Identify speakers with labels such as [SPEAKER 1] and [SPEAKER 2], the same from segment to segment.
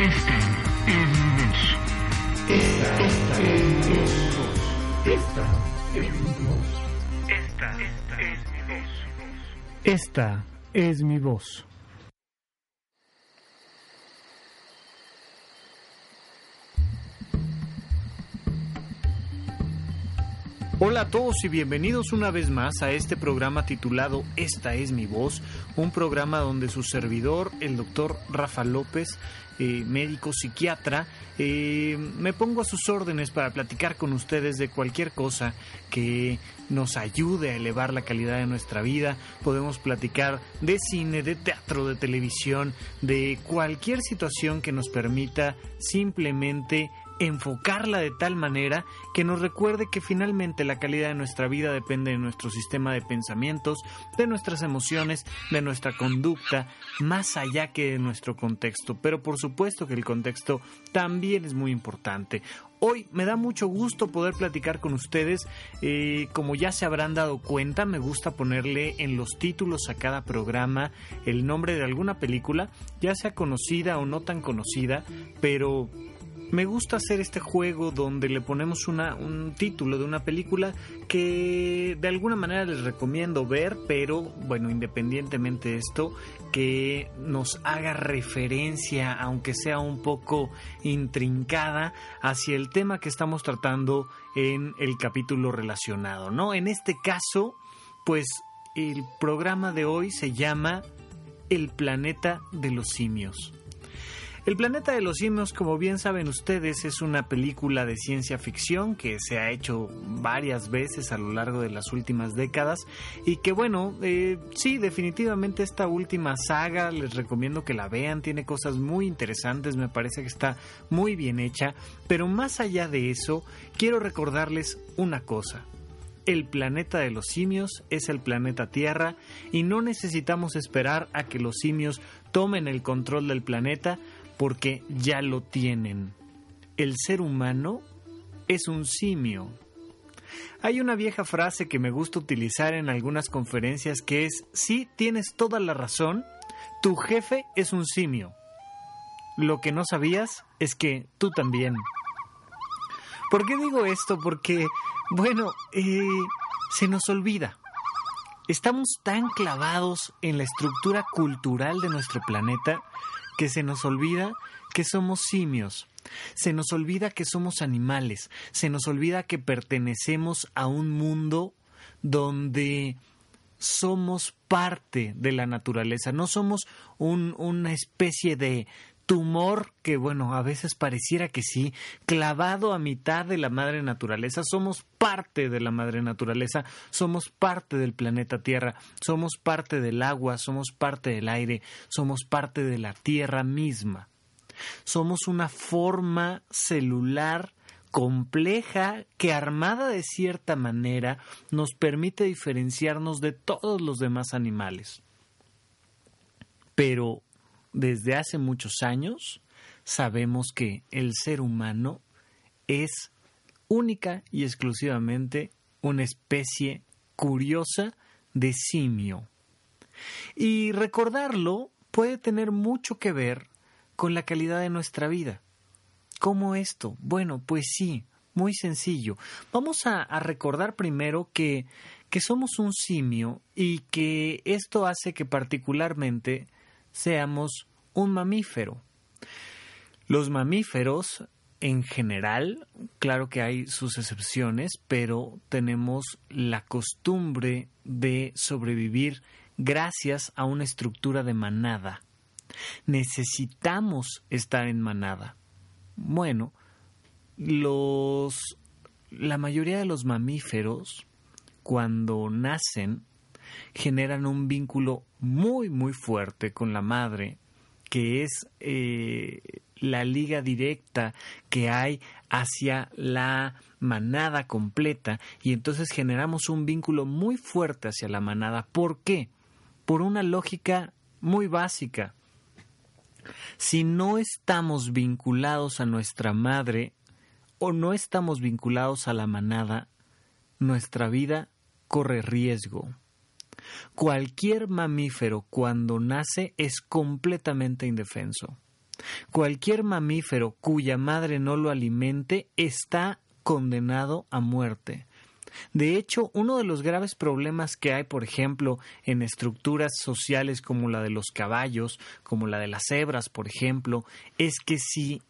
[SPEAKER 1] Esta es mi voz. Esta, es mi voz. Esta es mi voz. Esta, esta es mi voz.
[SPEAKER 2] Esta es mi voz. Hola a todos y bienvenidos una vez más a este programa titulado Esta es mi voz, un programa donde su servidor, el doctor Rafa López, eh, médico psiquiatra, eh, me pongo a sus órdenes para platicar con ustedes de cualquier cosa que nos ayude a elevar la calidad de nuestra vida. Podemos platicar de cine, de teatro, de televisión, de cualquier situación que nos permita simplemente enfocarla de tal manera que nos recuerde que finalmente la calidad de nuestra vida depende de nuestro sistema de pensamientos, de nuestras emociones, de nuestra conducta, más allá que de nuestro contexto. Pero por supuesto que el contexto también es muy importante. Hoy me da mucho gusto poder platicar con ustedes. Eh, como ya se habrán dado cuenta, me gusta ponerle en los títulos a cada programa el nombre de alguna película, ya sea conocida o no tan conocida, pero me gusta hacer este juego donde le ponemos una, un título de una película que de alguna manera les recomiendo ver, pero bueno, independientemente de esto, que nos haga referencia, aunque sea un poco intrincada, hacia el tema que estamos tratando en el capítulo relacionado, ¿no? En este caso, pues el programa de hoy se llama El planeta de los simios. El planeta de los simios, como bien saben ustedes, es una película de ciencia ficción que se ha hecho varias veces a lo largo de las últimas décadas y que bueno, eh, sí, definitivamente esta última saga les recomiendo que la vean, tiene cosas muy interesantes, me parece que está muy bien hecha, pero más allá de eso, quiero recordarles una cosa. El planeta de los simios es el planeta Tierra y no necesitamos esperar a que los simios tomen el control del planeta porque ya lo tienen. El ser humano es un simio. Hay una vieja frase que me gusta utilizar en algunas conferencias que es, sí, tienes toda la razón, tu jefe es un simio. Lo que no sabías es que tú también. ¿Por qué digo esto? Porque, bueno, eh, se nos olvida. Estamos tan clavados en la estructura cultural de nuestro planeta que se nos olvida que somos simios, se nos olvida que somos animales, se nos olvida que pertenecemos a un mundo donde somos parte de la naturaleza, no somos una especie de tumor que, bueno, a veces pareciera que sí, clavado a mitad de la madre naturaleza, somos parte de la madre naturaleza, somos parte del planeta Tierra, somos parte del agua, somos parte del aire, somos parte de la Tierra misma. Somos una forma celular compleja que armada de cierta manera nos permite diferenciarnos de todos los demás animales. Pero desde hace muchos años sabemos que el ser humano es única y exclusivamente una especie curiosa de simio. Y recordarlo puede tener mucho que ver con la calidad de nuestra vida. ¿Cómo esto? Bueno, pues sí, muy sencillo. Vamos a, recordar primero que, que somos un simio y que esto hace que particularmente seamos un mamífero. Los mamíferos, en general, claro que hay sus excepciones, pero tenemos la costumbre de sobrevivir gracias a una estructura de manada. Necesitamos estar en manada. Bueno, los la mayoría de los mamíferos cuando nacen generan un vínculo muy muy fuerte con la madre que es eh, la liga directa que hay hacia la manada completa y entonces generamos un vínculo muy fuerte hacia la manada. ¿Por qué? Por una lógica muy básica. Si no estamos vinculados a nuestra madre o no estamos vinculados a la manada, nuestra vida corre riesgo. Cualquier mamífero cuando nace es completamente indefenso. Cualquier mamífero cuya madre no lo alimente está condenado a muerte. De hecho, uno de los graves problemas que hay, por ejemplo, en estructuras sociales como la de los caballos, como la de las cebras, por ejemplo, es que si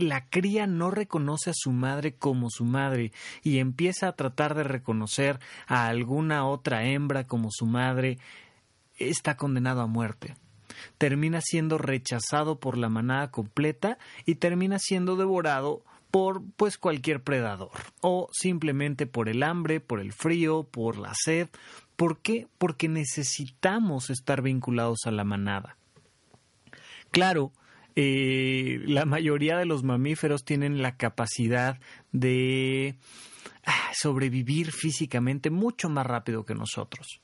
[SPEAKER 2] la cría no reconoce a su madre como su madre y empieza a tratar de reconocer a alguna otra hembra como su madre, está condenado a muerte. Termina siendo rechazado por la manada completa y termina siendo devorado por pues cualquier predador o simplemente por el hambre, por el frío, por la sed. ¿Por qué? Porque necesitamos estar vinculados a la manada. Claro, eh, la mayoría de los mamíferos tienen la capacidad de ah, sobrevivir físicamente mucho más rápido que nosotros.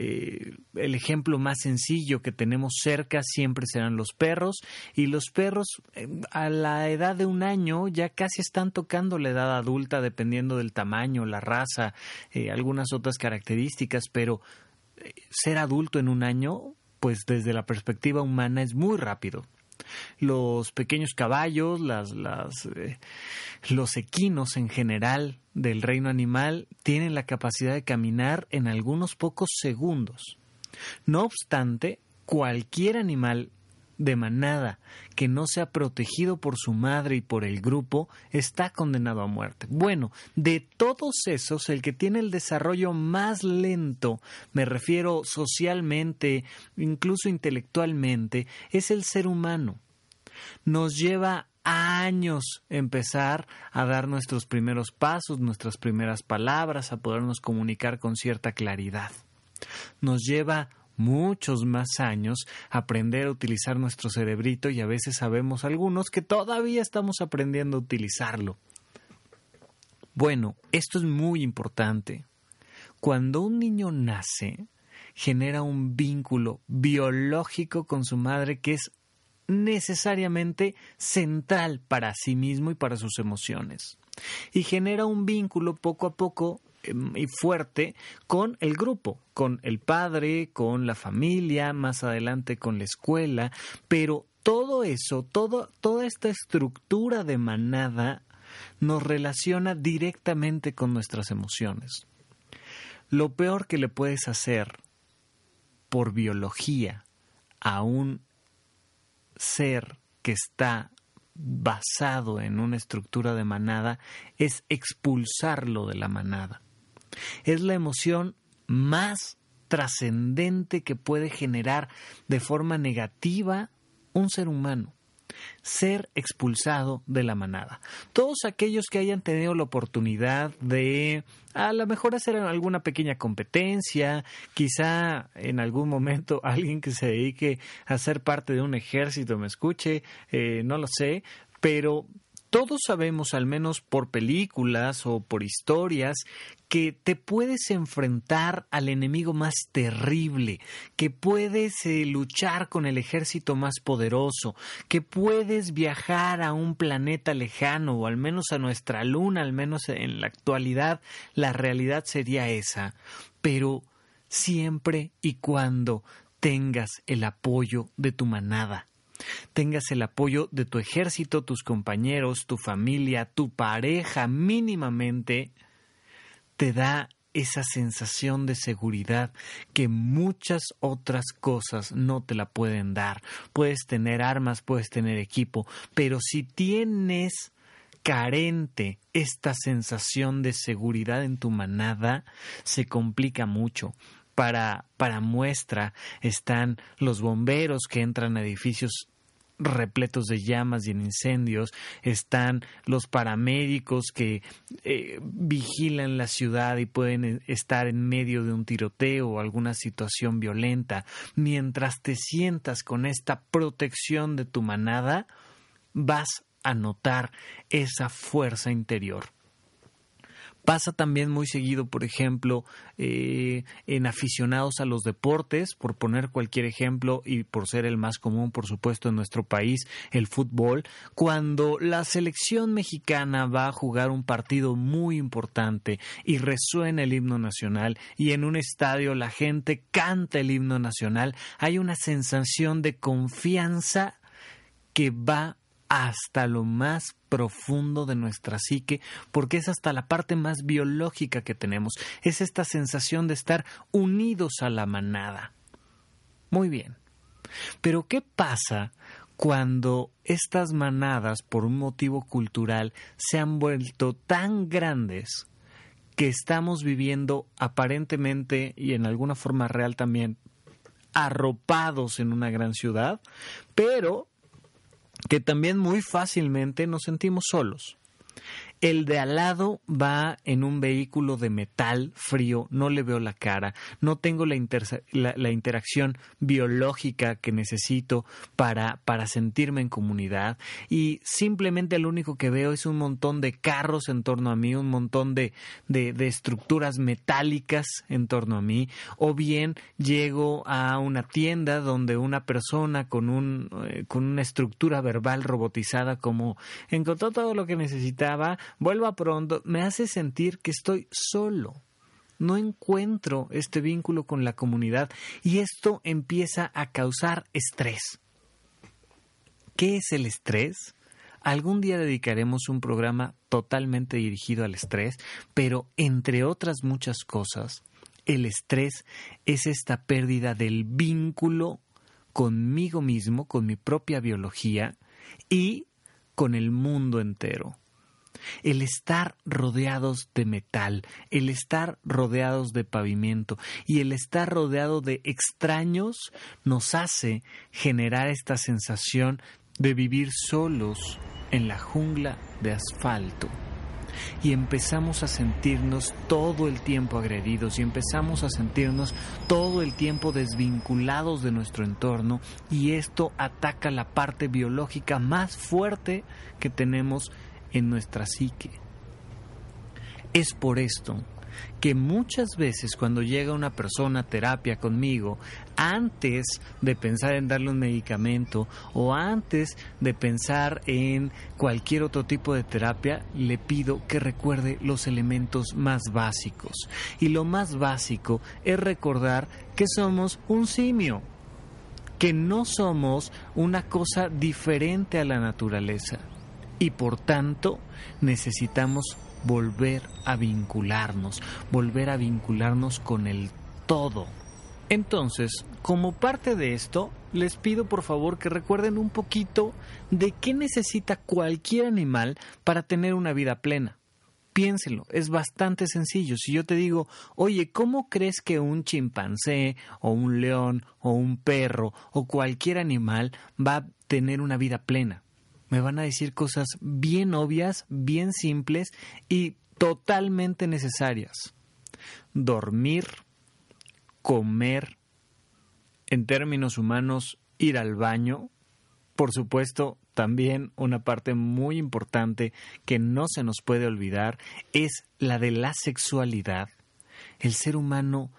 [SPEAKER 2] Eh, el ejemplo más sencillo que tenemos cerca siempre serán los perros y los perros eh, a la edad de un año ya casi están tocando la edad adulta dependiendo del tamaño, la raza, eh, algunas otras características, pero ser adulto en un año pues desde la perspectiva humana es muy rápido los pequeños caballos, las, eh, los equinos en general del reino animal tienen la capacidad de caminar en algunos pocos segundos. No obstante, cualquier animal de manada que no sea protegido por su madre y por el grupo está condenado a muerte. Bueno, de todos esos, el que tiene el desarrollo más lento, me refiero socialmente, incluso intelectualmente, es el ser humano. Nos lleva años empezar a dar nuestros primeros pasos, nuestras primeras palabras, a podernos comunicar con cierta claridad. Nos lleva muchos más años aprender a utilizar nuestro cerebrito y a veces sabemos algunos que todavía estamos aprendiendo a utilizarlo. Bueno, esto es muy importante. Cuando un niño nace, genera un vínculo biológico con su madre que es necesariamente central para sí mismo y para sus emociones. Y genera un vínculo poco a poco y fuerte con el grupo, con el padre, con la familia, más adelante con la escuela, pero todo eso, todo, toda esta estructura de manada nos relaciona directamente con nuestras emociones. Lo peor que le puedes hacer por biología a un ser que está basado en una estructura de manada es expulsarlo de la manada. Es la emoción más trascendente que puede generar de forma negativa un ser humano ser expulsado de la manada. Todos aquellos que hayan tenido la oportunidad de a lo mejor hacer alguna pequeña competencia, quizá en algún momento alguien que se dedique a ser parte de un ejército me escuche, eh, no lo sé, pero todos sabemos, al menos por películas o por historias, que te puedes enfrentar al enemigo más terrible, que puedes eh, luchar con el ejército más poderoso, que puedes viajar a un planeta lejano o al menos a nuestra luna, al menos en la actualidad, la realidad sería esa. Pero siempre y cuando tengas el apoyo de tu manada tengas el apoyo de tu ejército, tus compañeros, tu familia, tu pareja mínimamente, te da esa sensación de seguridad que muchas otras cosas no te la pueden dar. Puedes tener armas, puedes tener equipo, pero si tienes carente esta sensación de seguridad en tu manada, se complica mucho. Para, para muestra están los bomberos que entran a edificios repletos de llamas y en incendios, están los paramédicos que eh, vigilan la ciudad y pueden eh, estar en medio de un tiroteo o alguna situación violenta. Mientras te sientas con esta protección de tu manada, vas a notar esa fuerza interior. Pasa también muy seguido, por ejemplo, eh, en aficionados a los deportes, por poner cualquier ejemplo y por ser el más común, por supuesto, en nuestro país, el fútbol, cuando la selección mexicana va a jugar un partido muy importante y resuena el himno nacional y en un estadio la gente canta el himno nacional, hay una sensación de confianza que va hasta lo más profundo de nuestra psique, porque es hasta la parte más biológica que tenemos, es esta sensación de estar unidos a la manada. Muy bien. Pero ¿qué pasa cuando estas manadas, por un motivo cultural, se han vuelto tan grandes que estamos viviendo aparentemente y en alguna forma real también arropados en una gran ciudad, pero que también muy fácilmente nos sentimos solos. El de al lado va en un vehículo de metal frío, no le veo la cara, no tengo la, interacción biológica que necesito para, para sentirme en comunidad. Y simplemente lo único que veo es un montón de carros en torno a mí, un montón de, de, de estructuras metálicas en torno a mí, o bien llego a una tienda donde una persona con, un, eh, con una estructura verbal robotizada como encontró todo lo que necesitaba, vuelva pronto, me hace sentir que estoy solo. No encuentro este vínculo con la comunidad y esto empieza a causar estrés. ¿Qué es el estrés? Algún día dedicaremos un programa totalmente dirigido al estrés, pero entre otras muchas cosas, el estrés es esta pérdida del vínculo conmigo mismo, con mi propia biología y con el mundo entero el estar rodeados de metal, el estar rodeados de pavimento y el estar rodeado de extraños nos hace generar esta sensación de vivir solos en la jungla de asfalto. Y empezamos a sentirnos todo el tiempo agredidos y empezamos a sentirnos todo el tiempo desvinculados de nuestro entorno y esto ataca la parte biológica más fuerte que tenemos en nuestra psique. Es por esto que muchas veces cuando llega una persona a terapia conmigo, antes de pensar en darle un medicamento o antes de pensar en cualquier otro tipo de terapia, le pido que recuerde los elementos más básicos. Y lo más básico es recordar que somos un simio, que no somos una cosa diferente a la naturaleza y por tanto necesitamos volver a vincularnos, volver a vincularnos con el todo. Entonces, como parte de esto, les pido por favor que recuerden un poquito de qué necesita cualquier animal para tener una vida plena. Piénselo, es bastante sencillo. Si yo te digo, oye, ¿cómo crees que un chimpancé o un león o un perro o cualquier animal va a tener una vida plena? Me van a decir cosas bien obvias, bien simples y totalmente necesarias. Dormir, comer, en términos humanos, ir al baño, por supuesto, también una parte muy importante que no se nos puede olvidar es la de la sexualidad. El ser humano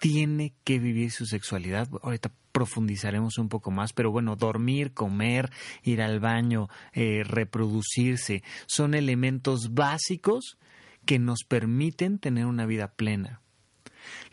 [SPEAKER 2] tiene que vivir su sexualidad. Ahorita profundizaremos un poco más, pero bueno, dormir, comer, ir al baño, eh, reproducirse, son elementos básicos que nos permiten tener una vida plena.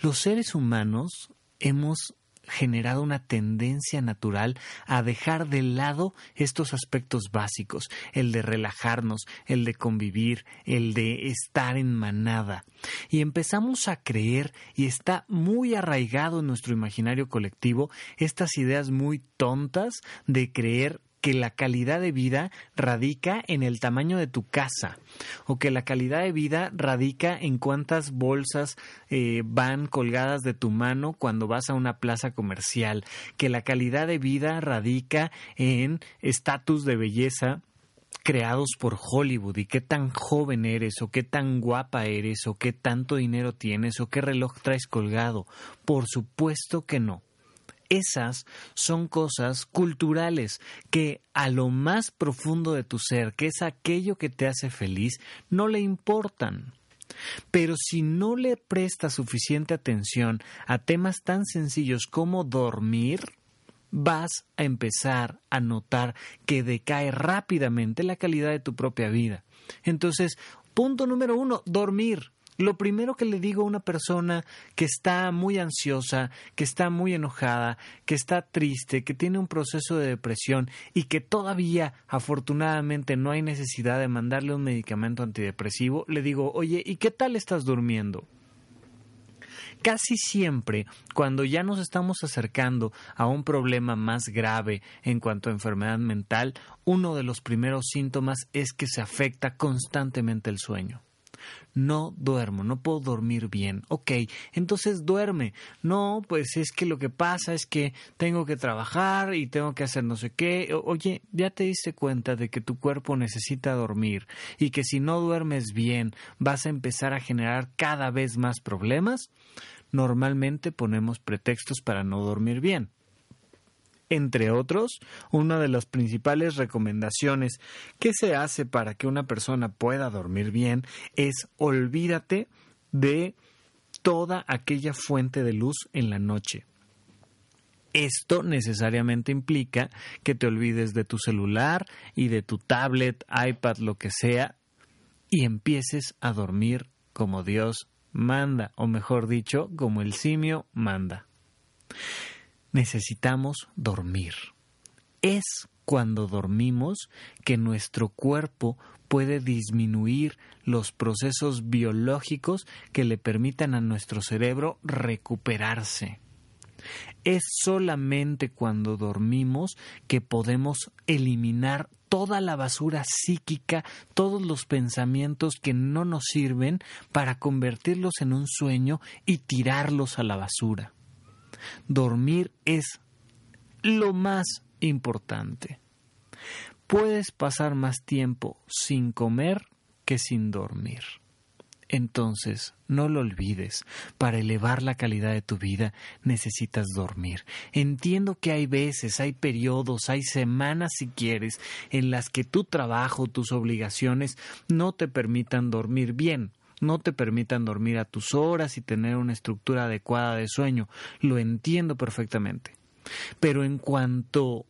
[SPEAKER 2] Los seres humanos hemos generado una tendencia natural a dejar de lado estos aspectos básicos, el de relajarnos, el de convivir, el de estar en manada. Y empezamos a creer, y está muy arraigado en nuestro imaginario colectivo, estas ideas muy tontas de creer que la calidad de vida radica en el tamaño de tu casa o que la calidad de vida radica en cuántas bolsas eh, van colgadas de tu mano cuando vas a una plaza comercial, que la calidad de vida radica en estatus de belleza creados por Hollywood y qué tan joven eres o qué tan guapa eres o qué tanto dinero tienes o qué reloj traes colgado. Por supuesto que no. Esas son cosas culturales que a lo más profundo de tu ser, que es aquello que te hace feliz, no le importan. Pero si no le prestas suficiente atención a temas tan sencillos como dormir, vas a empezar a notar que decae rápidamente la calidad de tu propia vida. Entonces, punto número uno, dormir. Lo primero que le digo a una persona que está muy ansiosa, que está muy enojada, que está triste, que tiene un proceso de depresión y que todavía afortunadamente no hay necesidad de mandarle un medicamento antidepresivo, le digo, oye, ¿y qué tal estás durmiendo? Casi siempre, cuando ya nos estamos acercando a un problema más grave en cuanto a enfermedad mental, uno de los primeros síntomas es que se afecta constantemente el sueño no duermo, no puedo dormir bien. Ok, entonces duerme. No, pues es que lo que pasa es que tengo que trabajar y tengo que hacer no sé qué. oye, ya te diste cuenta de que tu cuerpo necesita dormir y que si no duermes bien vas a empezar a generar cada vez más problemas. Normalmente ponemos pretextos para no dormir bien. Entre otros, una de las principales recomendaciones que se hace para que una persona pueda dormir bien es olvídate de toda aquella fuente de luz en la noche. Esto necesariamente implica que te olvides de tu celular y de tu tablet, iPad, lo que sea, y empieces a dormir como Dios manda, o mejor dicho, como el simio manda necesitamos dormir. Es cuando dormimos que nuestro cuerpo puede disminuir los procesos biológicos que le permitan a nuestro cerebro recuperarse. Es solamente cuando dormimos que podemos eliminar toda la basura psíquica, todos los pensamientos que no nos sirven para convertirlos en un sueño y tirarlos a la basura. Dormir es lo más importante. Puedes pasar más tiempo sin comer que sin dormir. Entonces, no lo olvides, para elevar la calidad de tu vida necesitas dormir. Entiendo que hay veces, hay periodos, hay semanas si quieres, en las que tu trabajo, tus obligaciones no te permitan dormir bien no te permitan dormir a tus horas y tener una estructura adecuada de sueño. Lo entiendo perfectamente. Pero en cuanto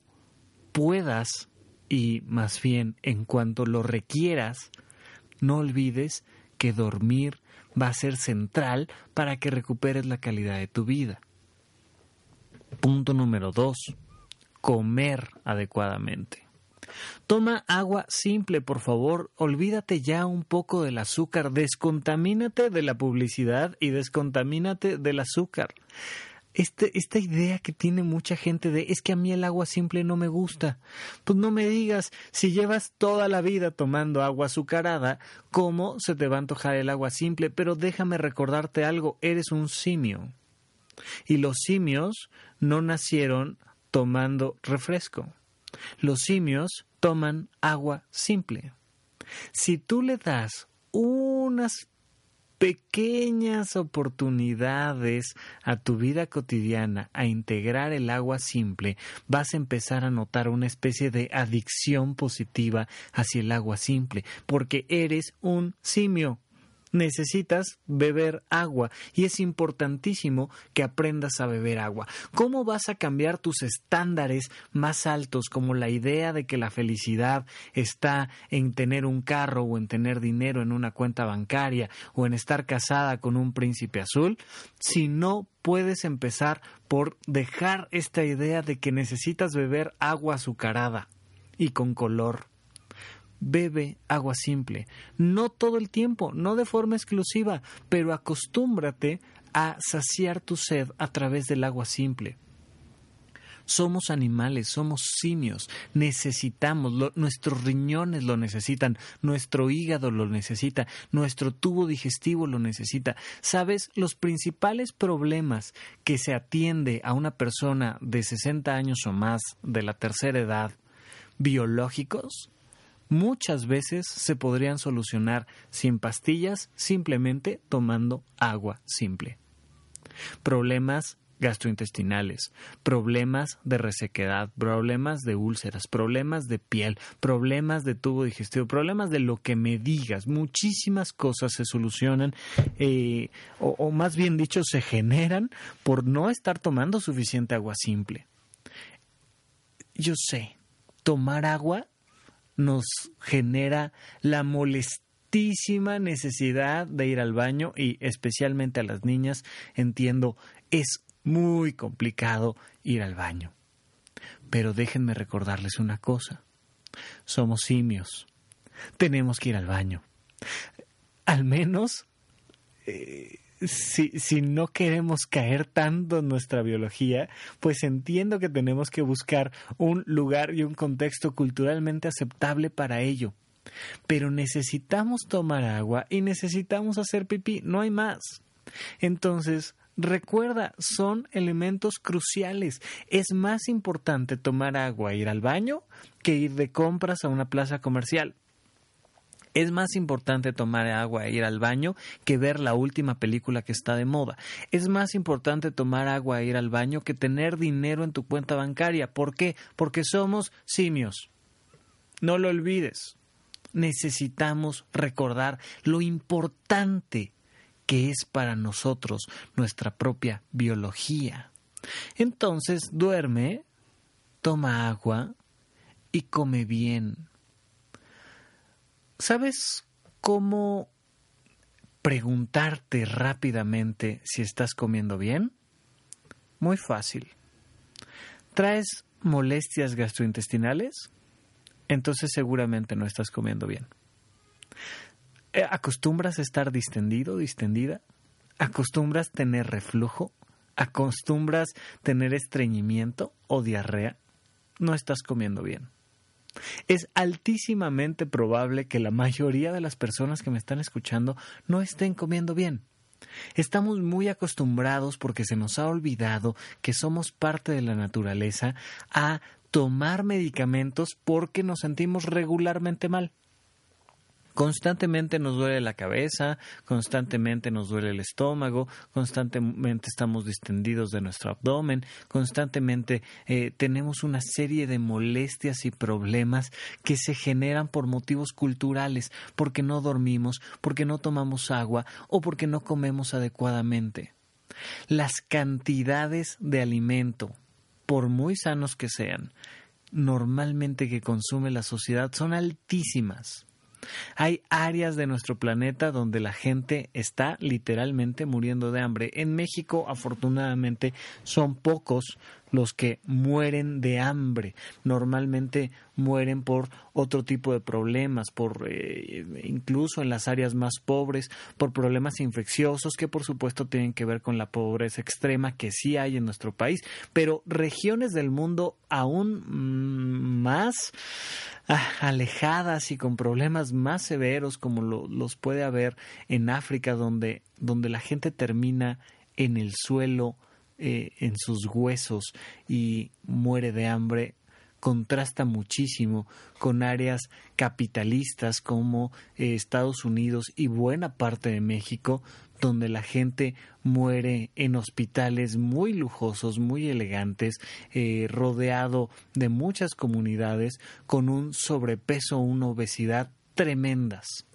[SPEAKER 2] puedas, y más bien en cuanto lo requieras, no olvides que dormir va a ser central para que recuperes la calidad de tu vida. Punto número dos. Comer adecuadamente. Toma agua simple, por favor. Olvídate ya un poco del azúcar. Descontamínate de la publicidad y descontamínate del azúcar. Este, esta idea que tiene mucha gente de es que a mí el agua simple no me gusta. Pues no me digas, si llevas toda la vida tomando agua azucarada, ¿cómo se te va a antojar el agua simple? Pero déjame recordarte algo, eres un simio. Y los simios no nacieron tomando refresco. Los simios toman agua simple. Si tú le das unas pequeñas oportunidades a tu vida cotidiana a integrar el agua simple, vas a empezar a notar una especie de adicción positiva hacia el agua simple, porque eres un simio necesitas beber agua y es importantísimo que aprendas a beber agua. ¿Cómo vas a cambiar tus estándares más altos como la idea de que la felicidad está en tener un carro o en tener dinero en una cuenta bancaria o en estar casada con un príncipe azul si no puedes empezar por dejar esta idea de que necesitas beber agua azucarada y con color? Bebe agua simple. No todo el tiempo, no de forma exclusiva, pero acostúmbrate a saciar tu sed a través del agua simple. Somos animales, somos simios, necesitamos, nuestros riñones lo necesitan, nuestro hígado lo necesita, nuestro tubo digestivo lo necesita. ¿Sabes? Los principales problemas que se atiende a una persona de 60 años o más, de la tercera edad, biológicos, muchas veces se podrían solucionar sin pastillas, simplemente tomando agua simple. Problemas gastrointestinales, problemas de resequedad, problemas de úlceras, problemas de piel, problemas de tubo digestivo, problemas de lo que me digas. Muchísimas cosas se solucionan eh, o, o más bien dicho se generan por no estar tomando suficiente agua simple. Yo sé, tomar agua nos genera la molestia altísima necesidad de ir al baño y especialmente a las niñas, entiendo, es muy complicado ir al baño. Pero déjenme recordarles una cosa. Somos simios. Tenemos que ir al baño. Al menos eh, si, si no queremos caer tanto en nuestra biología, pues entiendo que tenemos que buscar un lugar y un contexto culturalmente aceptable para ello. Pero necesitamos tomar agua y necesitamos hacer pipí, no hay más. Entonces, recuerda, son elementos cruciales. Es más importante tomar agua e ir al baño que ir de compras a una plaza comercial. Es más importante tomar agua e ir al baño que ver la última película que está de moda. Es más importante tomar agua e ir al baño que tener dinero en tu cuenta bancaria. ¿Por qué? Porque somos simios. No lo olvides. Necesitamos recordar lo importante que es para nosotros nuestra propia biología. Entonces duerme, toma agua y come bien. ¿Sabes cómo preguntarte rápidamente si estás comiendo bien? Muy fácil. ¿Traes molestias gastrointestinales? Entonces seguramente no estás comiendo bien. Eh, ¿Acostumbras a estar distendido, distendida? ¿Acostumbras tener reflujo? ¿Acostumbras tener estreñimiento o diarrea? No estás comiendo bien. Es altísimamente probable que la mayoría de las personas que me están escuchando no estén comiendo bien. Estamos muy acostumbrados porque se nos ha olvidado que somos parte de la naturaleza a tomar medicamentos porque nos sentimos regularmente mal. Constantemente nos duele la cabeza, constantemente nos duele el estómago, constantemente estamos distendidos de nuestro abdomen, constantemente eh, tenemos una serie de molestias y problemas que se generan por motivos culturales, porque no dormimos, porque no tomamos agua o porque no comemos adecuadamente. Las cantidades de alimento, por muy sanos que sean, normalmente que consume la sociedad son altísimas. Hay áreas de nuestro planeta donde la gente está literalmente muriendo de hambre. En México, afortunadamente, son pocos los que mueren de hambre. Normalmente mueren por otro tipo de problemas, por eh, incluso en las áreas más pobres, por problemas infecciosos que por supuesto tienen que ver con la pobreza extrema que sí hay en nuestro país, pero regiones del mundo aún mm, más ah, alejadas y con problemas más severos como los puede haber en África donde, donde la gente termina en el suelo eh, en sus huesos y muere de hambre contrasta muchísimo con áreas capitalistas como eh, Estados Unidos y buena parte de México, donde la gente muere en hospitales muy lujosos, muy elegantes, eh, rodeado de muchas comunidades con un sobrepeso, una obesidad tremendas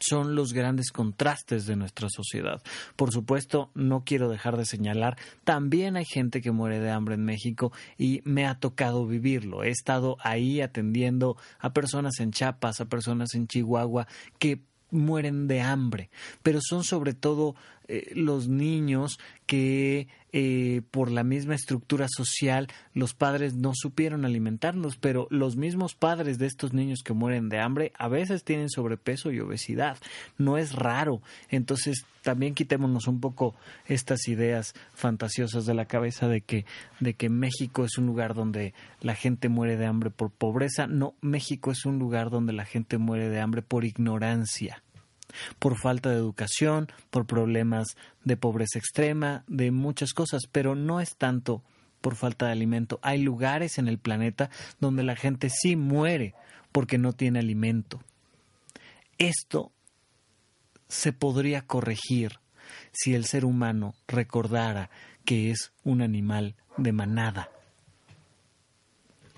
[SPEAKER 2] son los grandes contrastes de nuestra sociedad. Por supuesto, no quiero dejar de señalar, también hay gente que muere de hambre en México y me ha tocado vivirlo. He estado ahí atendiendo a personas en Chiapas, a personas en Chihuahua que mueren de hambre, pero son sobre todo eh, los niños que eh, por la misma estructura social los padres no supieron alimentarnos, pero los mismos padres de estos niños que mueren de hambre a veces tienen sobrepeso y obesidad. No es raro. Entonces también quitémonos un poco estas ideas fantasiosas de la cabeza de que, de que México es un lugar donde la gente muere de hambre por pobreza. No, México es un lugar donde la gente muere de hambre por ignorancia por falta de educación, por problemas de pobreza extrema, de muchas cosas, pero no es tanto por falta de alimento. Hay lugares en el planeta donde la gente sí muere porque no tiene alimento. Esto se podría corregir si el ser humano recordara que es un animal de manada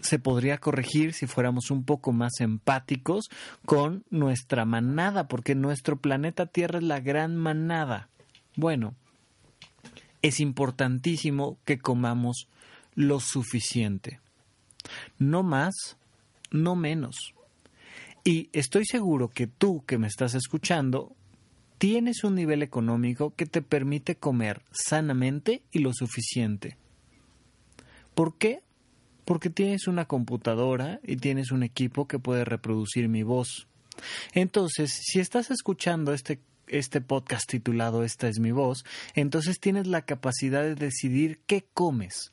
[SPEAKER 2] se podría corregir si fuéramos un poco más empáticos con nuestra manada, porque nuestro planeta Tierra es la gran manada. Bueno, es importantísimo que comamos lo suficiente. No más, no menos. Y estoy seguro que tú que me estás escuchando tienes un nivel económico que te permite comer sanamente y lo suficiente. ¿Por qué? Porque tienes una computadora y tienes un equipo que puede reproducir mi voz. Entonces, si estás escuchando este, este podcast titulado Esta es mi voz, entonces tienes la capacidad de decidir qué comes.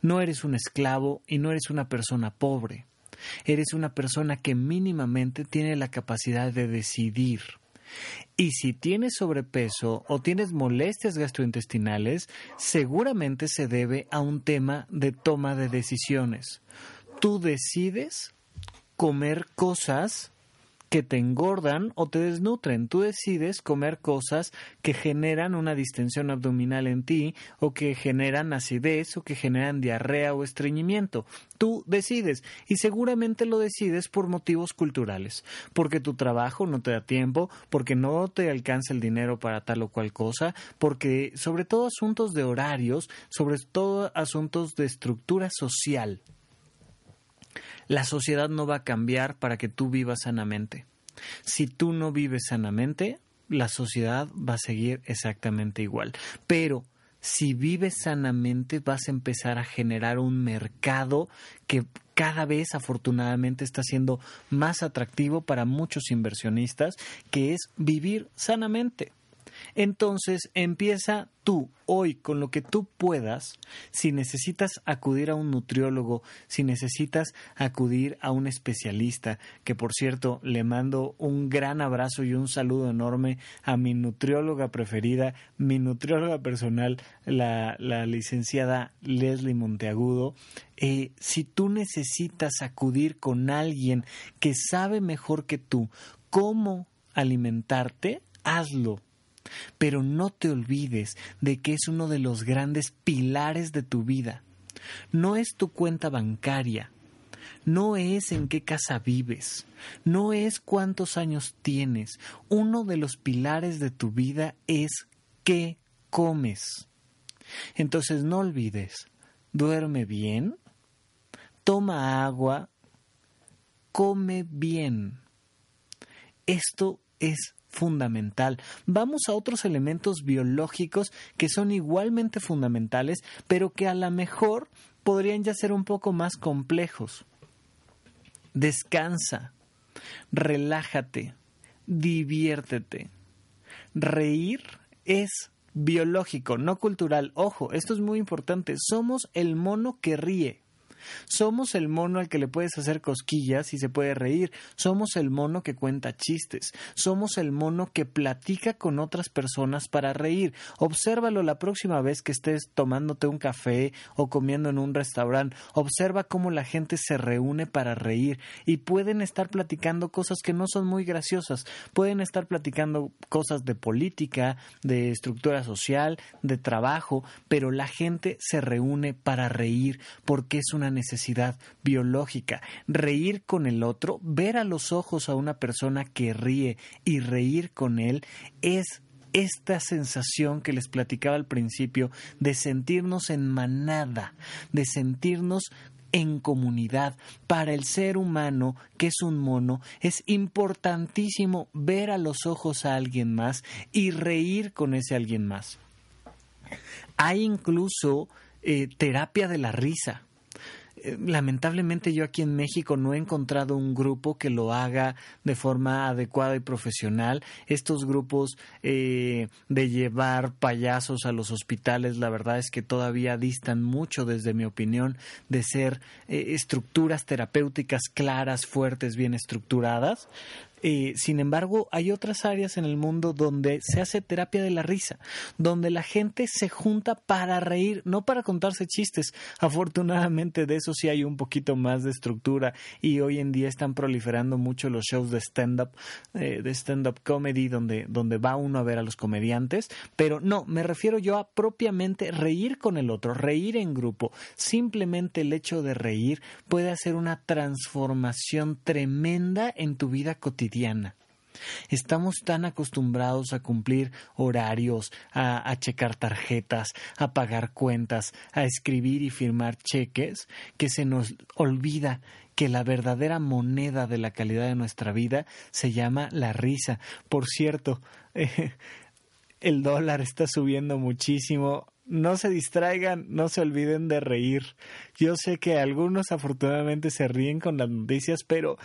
[SPEAKER 2] No eres un esclavo y no eres una persona pobre. Eres una persona que mínimamente tiene la capacidad de decidir. Y si tienes sobrepeso o tienes molestias gastrointestinales, seguramente se debe a un tema de toma de decisiones. Tú decides comer cosas que te engordan o te desnutren. Tú decides comer cosas que generan una distensión abdominal en ti o que generan acidez o que generan diarrea o estreñimiento. Tú decides y seguramente lo decides por motivos culturales, porque tu trabajo no te da tiempo, porque no te alcanza el dinero para tal o cual cosa, porque sobre todo asuntos de horarios, sobre todo asuntos de estructura social. La sociedad no va a cambiar para que tú vivas sanamente. Si tú no vives sanamente, la sociedad va a seguir exactamente igual. Pero si vives sanamente, vas a empezar a generar un mercado que cada vez afortunadamente está siendo más atractivo para muchos inversionistas, que es vivir sanamente. Entonces empieza tú hoy con lo que tú puedas, si necesitas acudir a un nutriólogo, si necesitas acudir a un especialista, que por cierto le mando un gran abrazo y un saludo enorme a mi nutrióloga preferida, mi nutrióloga personal, la, licenciada Leslie Monteagudo. Eh, si tú necesitas acudir con alguien que sabe mejor que tú cómo alimentarte, hazlo pero no te olvides de que es uno de los grandes pilares de tu vida. No es tu cuenta bancaria, no es en qué casa vives, no es cuántos años tienes. Uno de los pilares de tu vida es qué comes. Entonces no olvides, duerme bien, toma agua, come bien. Esto es fundamental. Vamos a otros elementos biológicos que son igualmente fundamentales, pero que a lo mejor podrían ya ser un poco más complejos. Descansa, relájate, diviértete. Reír es biológico, no cultural. Ojo, esto es muy importante. Somos el mono que ríe. Somos el mono al que le puedes hacer cosquillas y se puede reír. Somos el mono que cuenta chistes. Somos el mono que platica con otras personas para reír. Obsérvalo la próxima vez que estés tomándote un café o comiendo en un restaurante. Observa cómo la gente se reúne para reír y pueden estar platicando cosas que no son muy graciosas. Pueden estar platicando cosas de política, de estructura social, de trabajo, pero la gente se reúne para reír porque es una necesidad biológica. Reír con el otro, ver a los ojos a una persona que ríe y reír con él es esta sensación que les platicaba al principio de sentirnos en manada, de sentirnos en comunidad. Para el ser humano, que es un mono, es importantísimo ver a los ojos a alguien más y reír con ese alguien más. Hay incluso eh, terapia de la risa. Eh, lamentablemente yo aquí en México no he encontrado un grupo que lo haga de forma adecuada y profesional. Estos grupos eh, de llevar payasos a los hospitales, la verdad es que todavía distan mucho, desde mi opinión, de ser eh, estructuras terapéuticas claras, fuertes, bien estructuradas. Eh, sin embargo, hay otras áreas en el mundo donde se hace terapia de la risa, donde la gente se junta para reír, no para contarse chistes. Afortunadamente de eso sí hay un poquito más de estructura y hoy en día están proliferando mucho los shows de stand-up, eh, de stand-up comedy, donde, donde va uno a ver a los comediantes. Pero no, me refiero yo a propiamente reír con el otro, reír en grupo. Simplemente el hecho de reír puede hacer una transformación tremenda en tu vida cotidiana Estamos tan acostumbrados a cumplir horarios, a, checar tarjetas, a pagar cuentas, a escribir y firmar cheques, que se nos olvida que la verdadera moneda de la calidad de nuestra vida se llama la risa. Por cierto, el dólar está subiendo muchísimo. No se distraigan, no se olviden de reír. Yo sé que algunos afortunadamente se ríen con las noticias, pero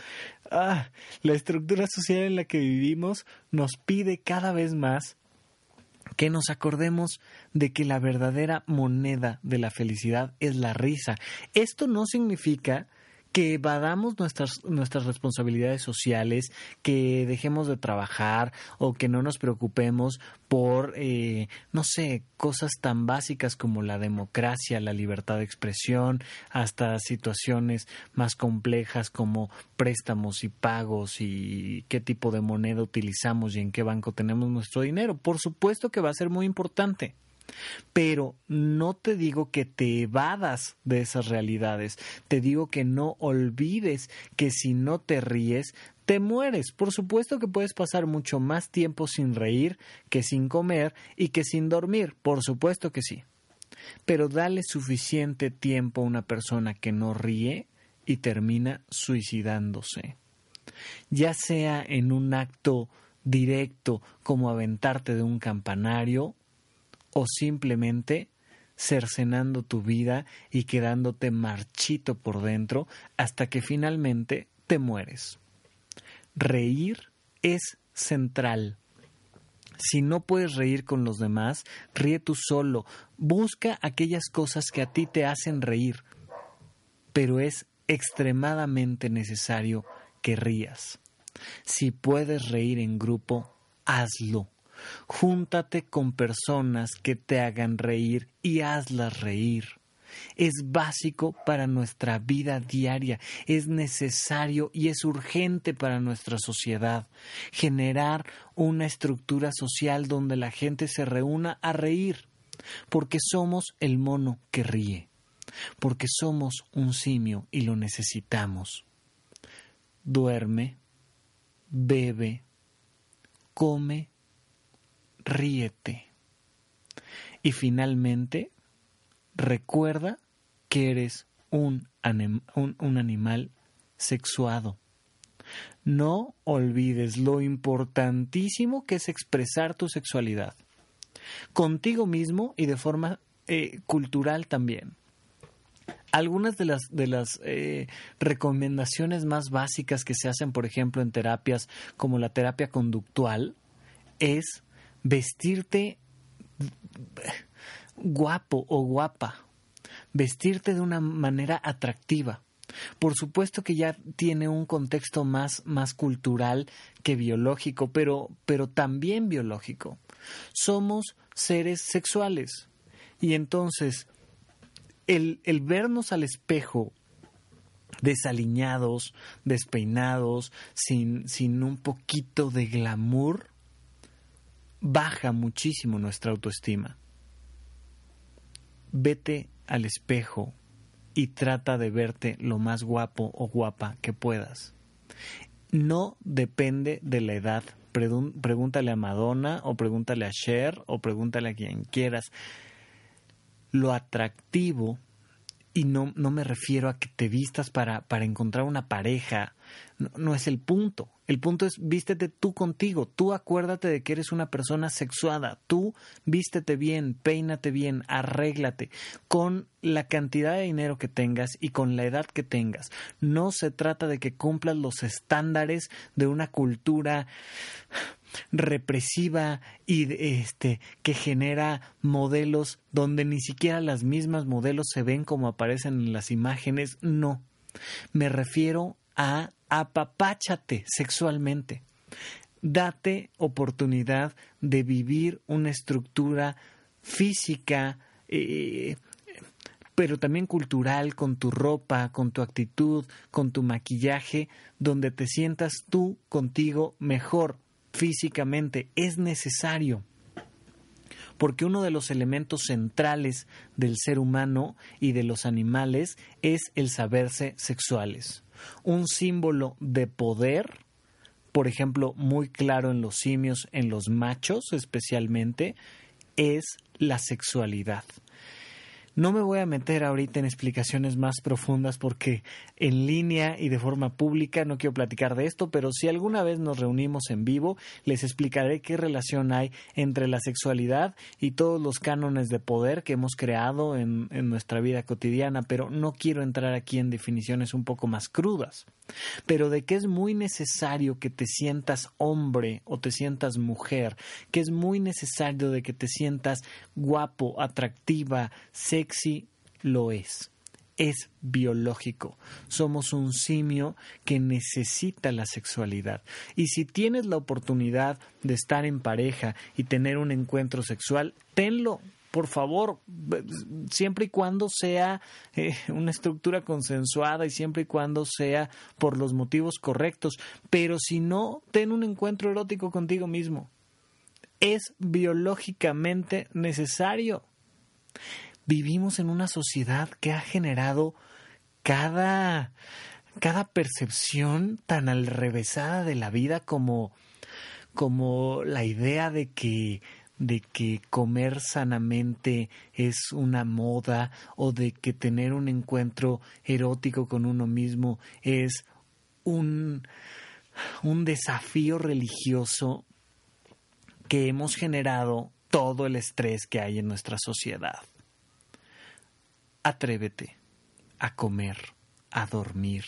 [SPEAKER 2] ah, la estructura social en la que vivimos nos pide cada vez más que nos acordemos de que la verdadera moneda de la felicidad es la risa. Esto no significa que evadamos nuestras, nuestras responsabilidades sociales, que dejemos de trabajar o que no nos preocupemos por, eh, no sé, cosas tan básicas como la democracia, la libertad de expresión, hasta situaciones más complejas como préstamos y pagos y qué tipo de moneda utilizamos y en qué banco tenemos nuestro dinero. Por supuesto que va a ser muy importante. Pero no te digo que te evadas de esas realidades, te digo que no olvides que si no te ríes, te mueres. Por supuesto que puedes pasar mucho más tiempo sin reír que sin comer y que sin dormir, por supuesto que sí. Pero dale suficiente tiempo a una persona que no ríe y termina suicidándose. Ya sea en un acto directo como aventarte de un campanario o simplemente cercenando tu vida y quedándote marchito por dentro hasta que finalmente te mueres. Reír es central. Si no puedes reír con los demás, ríe tú solo. Busca aquellas cosas que a ti te hacen reír. Pero es extremadamente necesario que rías. Si puedes reír en grupo, hazlo. Júntate con personas que te hagan reír y hazlas reír. Es básico para nuestra vida diaria, es necesario y es urgente para nuestra sociedad generar una estructura social donde la gente se reúna a reír, porque somos el mono que ríe, porque somos un simio y lo necesitamos. Duerme, bebe, come ríete. Y finalmente, recuerda que eres un, un, animal sexuado. No olvides lo importantísimo que es expresar tu sexualidad. Contigo mismo y de forma eh, cultural también. Algunas de las, de las eh, recomendaciones más básicas que se hacen, por ejemplo, en terapias como la terapia conductual, es vestirte guapo o guapa, vestirte de una manera atractiva. Por supuesto que ya tiene un contexto más, más cultural que biológico, pero, pero también biológico. Somos seres sexuales. Y entonces, el, el vernos al espejo desaliñados, despeinados, sin, sin un poquito de glamour, baja muchísimo nuestra autoestima. Vete al espejo y trata de verte lo más guapo o guapa que puedas. No depende de la edad. Pregúntale a Madonna o pregúntale a Cher o pregúntale a quien quieras. Lo atractivo, y no, no me refiero a que te vistas para, para encontrar una pareja, no es el punto. El punto es vístete tú contigo, tú acuérdate de que eres una persona sexuada, tú vístete bien, peínate bien, arréglate con la cantidad de dinero que tengas y con la edad que tengas. No se trata de que cumplas los estándares de una cultura represiva y este que genera modelos donde ni siquiera las mismas modelos se ven como aparecen en las imágenes, no. Me refiero a apapáchate sexualmente. Date oportunidad de vivir una estructura física, eh, pero también cultural, con tu ropa, con tu actitud, con tu maquillaje, donde te sientas tú contigo mejor físicamente. Es necesario porque uno de los elementos centrales del ser humano y de los animales es el saberse sexuales un símbolo de poder por ejemplo, muy claro en los simios, en los machos especialmente, es la sexualidad. No me voy a meter ahorita en explicaciones más profundas porque en línea y de forma pública no quiero platicar de esto, pero si alguna vez nos reunimos en vivo, les explicaré qué relación hay entre la sexualidad y todos los cánones de poder que hemos creado en, en nuestra vida cotidiana, pero no quiero entrar aquí en definiciones un poco más crudas. Pero de que es muy necesario que te sientas hombre o te sientas mujer, que es muy necesario de que te sientas guapo, atractiva, sexy, lo es. Es biológico. Somos un simio que necesita la sexualidad. Y si tienes la oportunidad de estar en pareja y tener un encuentro sexual, tenlo, por favor, siempre y cuando sea eh, una estructura consensuada y siempre y cuando sea por los motivos correctos, pero si no, ten un encuentro erótico contigo mismo. Es biológicamente necesario. Vivimos en una sociedad que ha generado cada, cada percepción tan alrevesada de la vida como, como la idea de que de que comer sanamente es una moda o de que tener un encuentro erótico con uno mismo es un, un desafío religioso que hemos generado todo el estrés que hay en nuestra sociedad. Atrévete a comer, a dormir,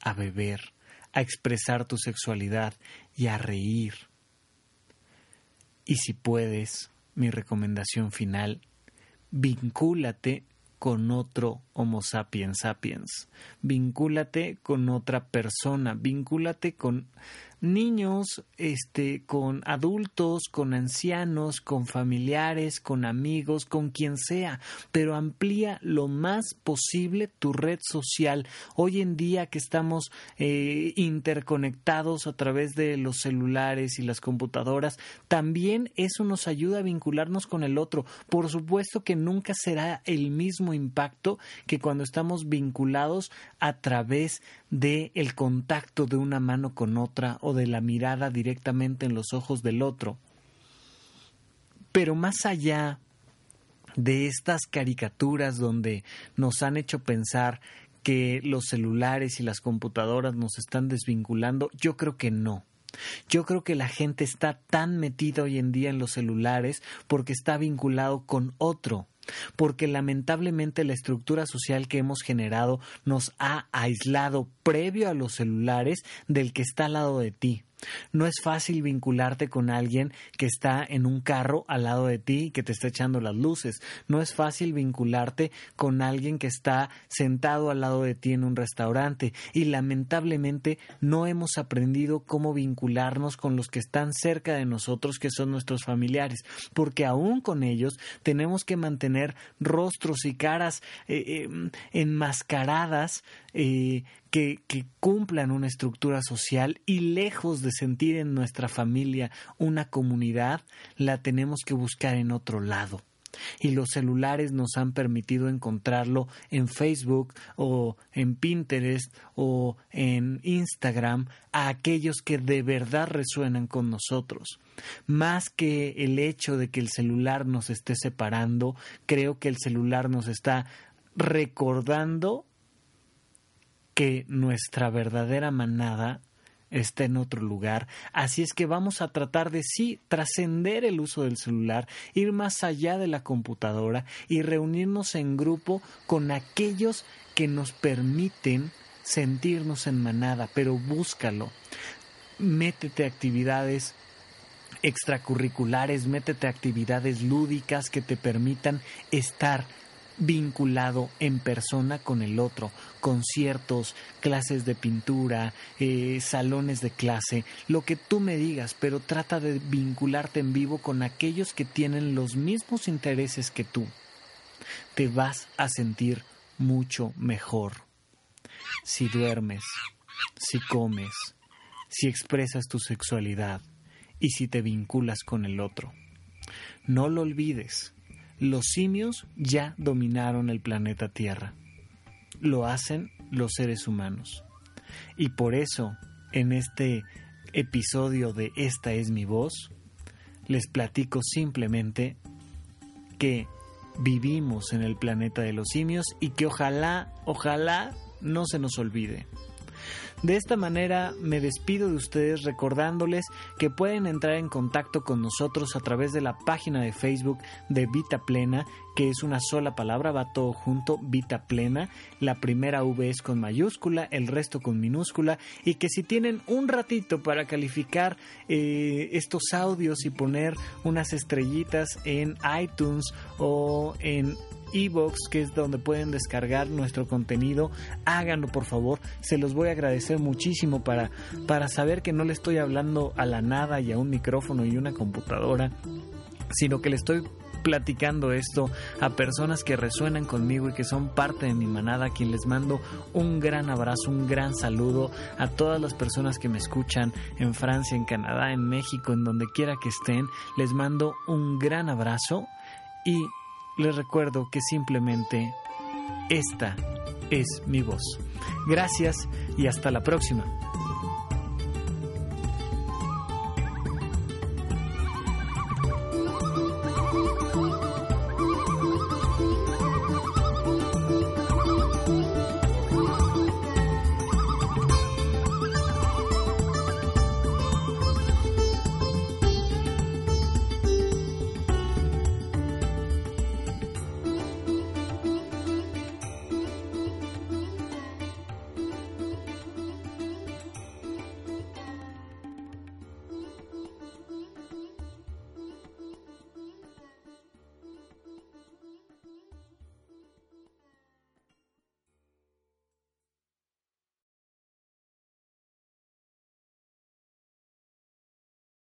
[SPEAKER 2] a beber, a expresar tu sexualidad y a reír y si puedes, mi recomendación final, vincúlate con otro Homo sapiens sapiens. Vincúlate con otra persona, vincúlate con niños, este, con adultos, con ancianos, con familiares, con amigos, con quien sea, pero amplía lo más posible tu red social. Hoy en día que estamos eh, interconectados a través de los celulares y las computadoras, también eso nos ayuda a vincularnos con el otro. Por supuesto que nunca será el mismo impacto que cuando estamos vinculados a través de el contacto de una mano con otra de la mirada directamente en los ojos del otro. Pero más allá de estas caricaturas donde nos han hecho pensar que los celulares y las computadoras nos están desvinculando, yo creo que no. Yo creo que la gente está tan metida hoy en día en los celulares porque está vinculado con otro, porque lamentablemente la estructura social que hemos generado nos ha aislado previo a los celulares del que está al lado de ti. No es fácil vincularte con alguien que está en un carro al lado de ti y que te está echando las luces. No es fácil vincularte con alguien que está sentado al lado de ti en un restaurante. Y lamentablemente no hemos aprendido cómo vincularnos con los que están cerca de nosotros, que son nuestros familiares. Porque aún con ellos tenemos que mantener rostros y caras eh, eh, enmascaradas eh, que, que cumplan una estructura social y lejos de sentir en nuestra familia una comunidad, la tenemos que buscar en otro lado y los celulares nos han permitido encontrarlo en Facebook o en Pinterest o en Instagram a aquellos que de verdad resuenan con nosotros. Más que el hecho de que el celular nos esté separando, creo que el celular nos está recordando que nuestra verdadera manada está en otro lugar. Así es que vamos a tratar de sí trascender el uso del celular, ir más allá de la computadora y reunirnos en grupo con aquellos que nos permiten sentirnos en manada, pero búscalo. Métete actividades extracurriculares, métete actividades lúdicas que te permitan estar vinculado en persona con el otro, conciertos, clases de pintura, eh, salones de clase, lo que tú me digas, pero trata de vincularte en vivo con aquellos que tienen los mismos intereses que tú. Te vas a sentir mucho mejor si duermes, si comes, si expresas tu sexualidad y si te vinculas con el otro. No lo olvides, los simios ya dominaron el planeta Tierra. Lo hacen los seres humanos. Y por eso, en este episodio de Esta es mi voz, les platico simplemente que vivimos en el planeta de los simios y que ojalá, ojalá no se nos olvide. De esta manera me despido de ustedes recordándoles que pueden entrar en contacto con nosotros a través de la página de Facebook de Vita Plena, que es una sola palabra, va todo junto, Vita Plena. La primera V es con mayúscula, el resto con minúscula, y que si tienen un ratito para calificar eh, estos audios y poner unas estrellitas en iTunes o en Evox, que es donde pueden descargar nuestro contenido, háganlo por favor, se los voy a agradecer muchísimo para, para saber que no le estoy hablando a la nada y a un micrófono y una computadora, sino que le estoy platicando esto a personas que resuenan conmigo y que son parte de mi manada, a quien les mando un gran abrazo, un gran saludo a todas las personas que me escuchan en Francia, en Canadá, en México, en donde quiera que estén, les mando un gran abrazo y les recuerdo que simplemente esta es mi voz. Gracias y hasta la próxima.